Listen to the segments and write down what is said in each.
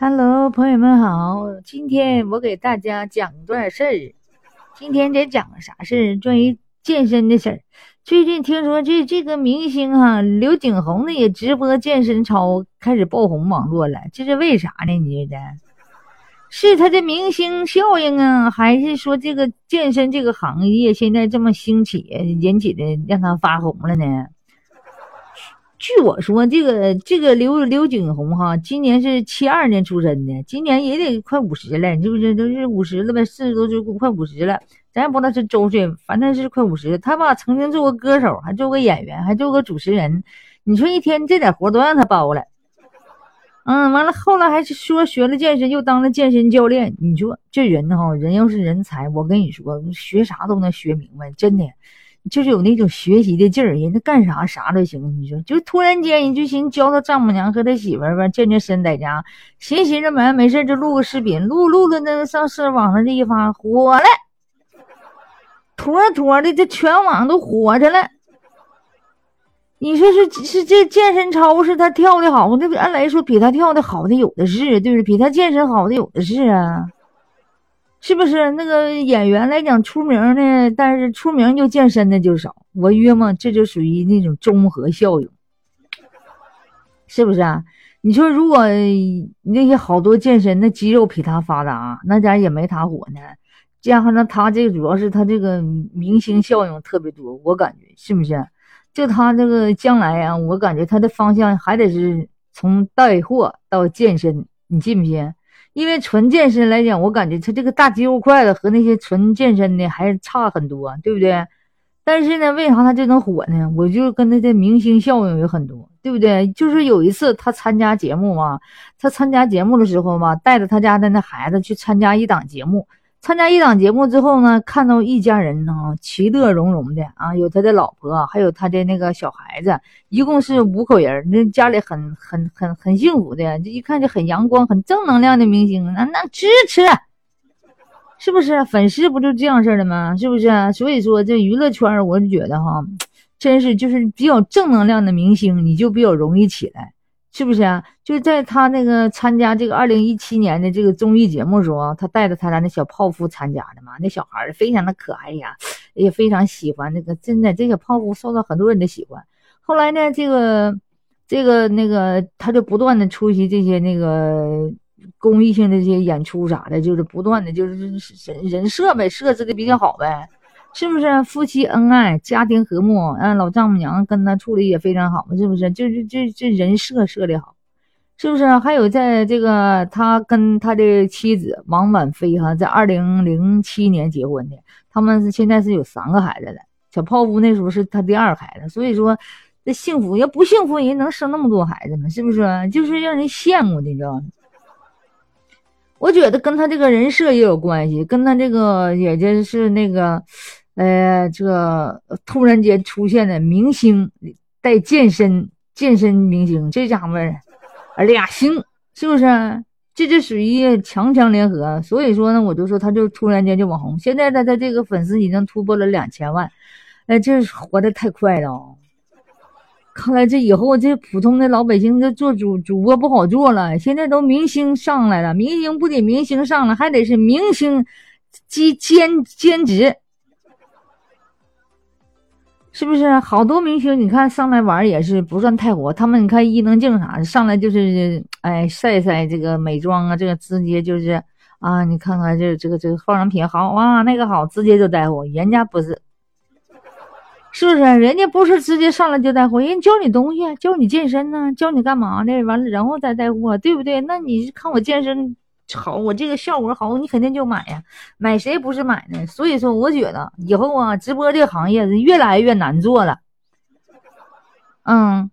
Hello，朋友们好，今天我给大家讲段事儿。今天得讲个啥事儿？关于健身的事儿。最近听说这这个明星哈刘景宏呢也直播健身操，开始爆红网络了。这是为啥呢？你觉得？是他的明星效应啊，还是说这个健身这个行业现在这么兴起，引起的让他发红了呢？据我说，这个这个刘刘景宏哈，今年是七二年出生的，今年也得快五十了，是不是？都是五十了呗，四十多岁快五十了，咱也不知道是周岁，反正是快五十。他吧，曾经做过歌手，还做过演员，还做过主持人。你说一天这点活都让他包了。嗯，完了，后来还是说学了健身，又当了健身教练。你说这人哈，人要是人才，我跟你说，学啥都能学明白，真的。就是有那种学习的劲儿，人家干啥啥都行。你说，就突然间，你就寻思教他丈母娘和他媳妇儿吧，健健身在家，寻寻着没没事就录个视频，录录的那上是网上这一发火了，妥妥的这全网都火着了。你说是是这健身操是他跳的好，那按来说比他跳的好的有的是，对不对？比他健身好的有的是啊。是不是那个演员来讲出名呢？但是出名就健身的就少，我约嘛，这就属于那种综合效应，是不是啊？你说如果那些好多健身那肌肉比他发达，那家也没他火呢。加上他这个主要是他这个明星效应特别多，我感觉是不是？就他这个将来啊，我感觉他的方向还得是从带货到健身，你信不信？因为纯健身来讲，我感觉他这个大肌肉块子和那些纯健身的还差很多，对不对？但是呢，为啥他就能火呢？我就跟他的明星效应有很多，对不对？就是有一次他参加节目啊，他参加节目的时候嘛，带着他家的那孩子去参加一档节目。参加一档节目之后呢，看到一家人呢，其乐融融的啊，有他的老婆，还有他的那个小孩子，一共是五口人，那家里很很很很幸福的，这一看就很阳光、很正能量的明星，那那支持，是不是？粉丝不就这样式的吗？是不是？所以说这娱乐圈，我就觉得哈，真是就是比较正能量的明星，你就比较容易起来。是不是啊？就在他那个参加这个二零一七年的这个综艺节目时候，他带着他家那小泡芙参加的嘛。那小孩非常的可爱呀，也非常喜欢那个。真的，这小泡芙受到很多人的喜欢。后来呢，这个这个那个，他就不断的出席这些那个公益性的这些演出啥的，就是不断的就是人人设呗，设置的比较好呗。是不是夫妻恩爱，家庭和睦？嗯，老丈母娘跟他处理也非常好，是不是？就是这这人设设的好，是不是？还有在这个他跟他的妻子王婉菲哈，在二零零七年结婚的，他们是现在是有三个孩子的。小泡芙那时候是他第二孩子，所以说这幸福，要不幸福人能生那么多孩子吗？是不是？就是让人羡慕的，你知道吗？我觉得跟他这个人设也有关系，跟他这个也就是那个。呃，这突然间出现的明星带健身健身明星，这家伙俩星是不是？这就属于强强联合。所以说呢，我就说他就突然间就网红。现在他，他这个粉丝已经突破了两千万，哎，这活的太快了。看来这以后这普通的老百姓这做主主播不好做了。现在都明星上来了，明星不仅明星上了，还得是明星兼兼兼职。是不是好多明星？你看上来玩也是不算太火。他们你看伊能静啥的，上来就是哎晒晒这个美妆啊，这个直接就是啊，你看看这这个这个化妆品好哇，那个好，直接就带货。人家不是，是不是？人家不是直接上来就带货，人家教你东西，教你健身呢，教你干嘛的，完了然后再带货，对不对？那你看我健身。好，我这个效果好，你肯定就买呀，买谁不是买呢？所以说，我觉得以后啊，直播这个行业是越来越难做了，嗯，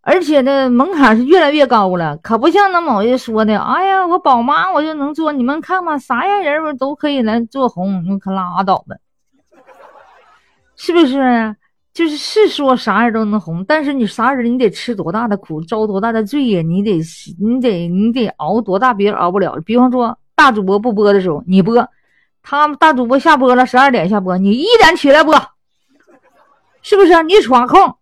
而且呢，门槛是越来越高了，可不像那某人说的，哎呀，我宝妈我就能做，你们看吧，啥样人我都可以来做红，你可拉倒吧，是不是？就是是说啥人都能红，但是你啥人你得吃多大的苦，遭多大的罪呀？你得你得你得熬多大别人熬不了。比方说大主播不播的时候你播，他们大主播下播了十二点下播，你一点起来播，是不是？你闯空，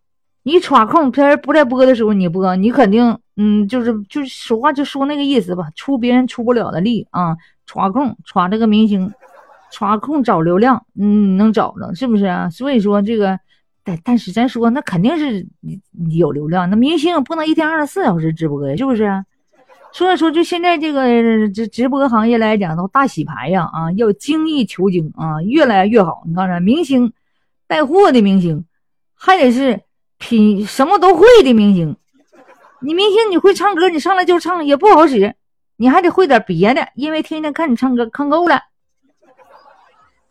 你插空别人不在播的时候你播，你肯定嗯，就是就是说话就说那个意思吧，出别人出不了的力啊，插空插这个明星，插空找流量，嗯，能找着是不是啊？所以说这个，但但是咱说那肯定是有流量，那明星不能一天二十四小时直播呀，是不是？所以说就现在这个这直播行业来讲都大洗牌呀啊，要精益求精啊，越来越好。你看着明星带货的明星，还得是。品什么都会的明星，你明星你会唱歌，你上来就唱也不好使，你还得会点别的，因为天天看你唱歌看够了。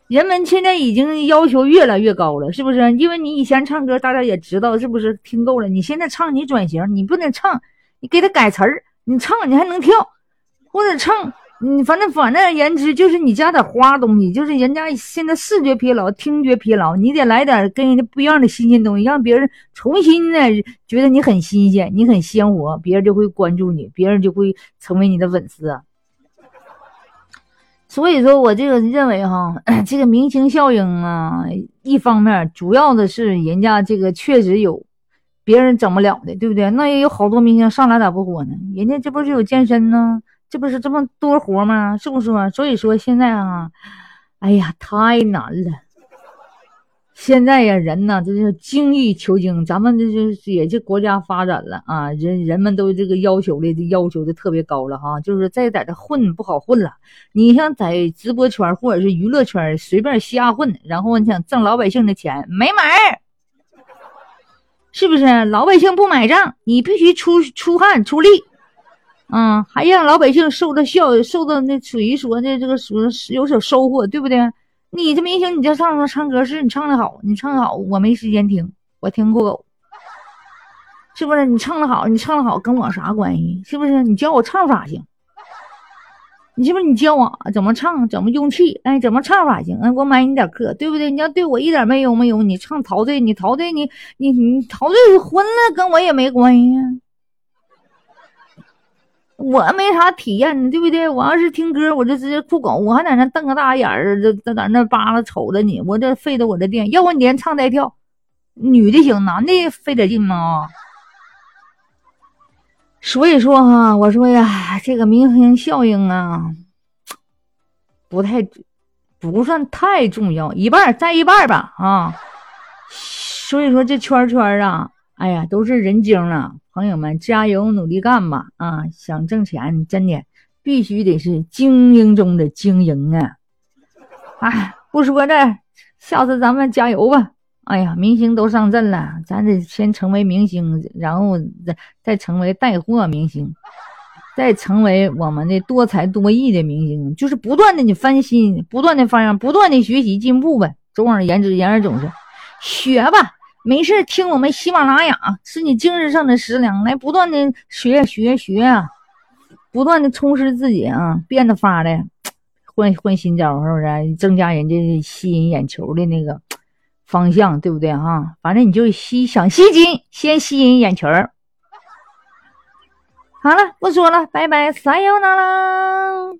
人们现在已经要求越来越高了，是不是？因为你以前唱歌大家也知道，是不是听够了？你现在唱你转型，你不能唱，你给他改词儿，你唱你还能跳，或者唱。你反正反正言之就是你加点花东西，就是人家现在视觉疲劳、听觉疲劳，你得来点跟人家不一样的新鲜东西，让别人重新的觉得你很新鲜，你很鲜活，别人就会关注你，别人就会成为你的粉丝。所以说我这个认为哈，这个明星效应啊，一方面主要的是人家这个确实有别人整不了的，对不对？那也有好多明星上来咋不火呢？人家这不是有健身呢？这不是这么多活吗？是不是嘛？所以说现在啊，哎呀，太难了。现在呀，人呢，这是精益求精。咱们这就是也这国家发展了啊，人人们都这个要求的要求的特别高了哈。就是再在这混不好混了。你像在直播圈或者是娱乐圈随便瞎混，然后你想挣老百姓的钱，没门儿。是不是？老百姓不买账，你必须出出汗出力。嗯，还让老百姓受到效，受到那属于说的这个属有所收获，对不对？你这明星，你这上那唱歌是你唱的好，你唱的好，我没时间听，我听过狗，是不是？你唱的好，你唱的好，跟我啥关系？是不是？你教我唱法行？你是不是你教我怎么唱，怎么用气？哎，怎么唱法行？哎，我买你点课，对不对？你要对我一点没有没有？你唱陶醉，你陶醉，你你你陶醉昏了，跟我也没关系呀。我没啥体验，对不对？我要是听歌，我就直接酷狗，我还在那瞪个大眼儿，在在那扒拉瞅着你，我这费的我这电。要不你连唱带跳，女的行，男的费点劲吗？所以说哈，我说呀，这个明星效应啊，不太不算太重要，一半占一半吧啊。所以说这圈圈啊，哎呀，都是人精了。朋友们，加油，努力干吧！啊，想挣钱，真的必须得是精英中的精英啊！哎，不说这，下次咱们加油吧！哎呀，明星都上阵了，咱得先成为明星，然后再再成为带货明星，再成为我们的多才多艺的明星，就是不断的你翻新，不断的发扬，不断的学习进步呗。总而言之，言而总之，学吧。没事，听我们喜马拉雅是你精神上的食粮，来不断的学学学，不断的充实自己啊，变得发的，换换新招，是不是？增加人家吸引眼球的那个方向，对不对哈？反正你就吸想吸金，先吸引眼球。好了，不说了，拜拜，撒由那拉。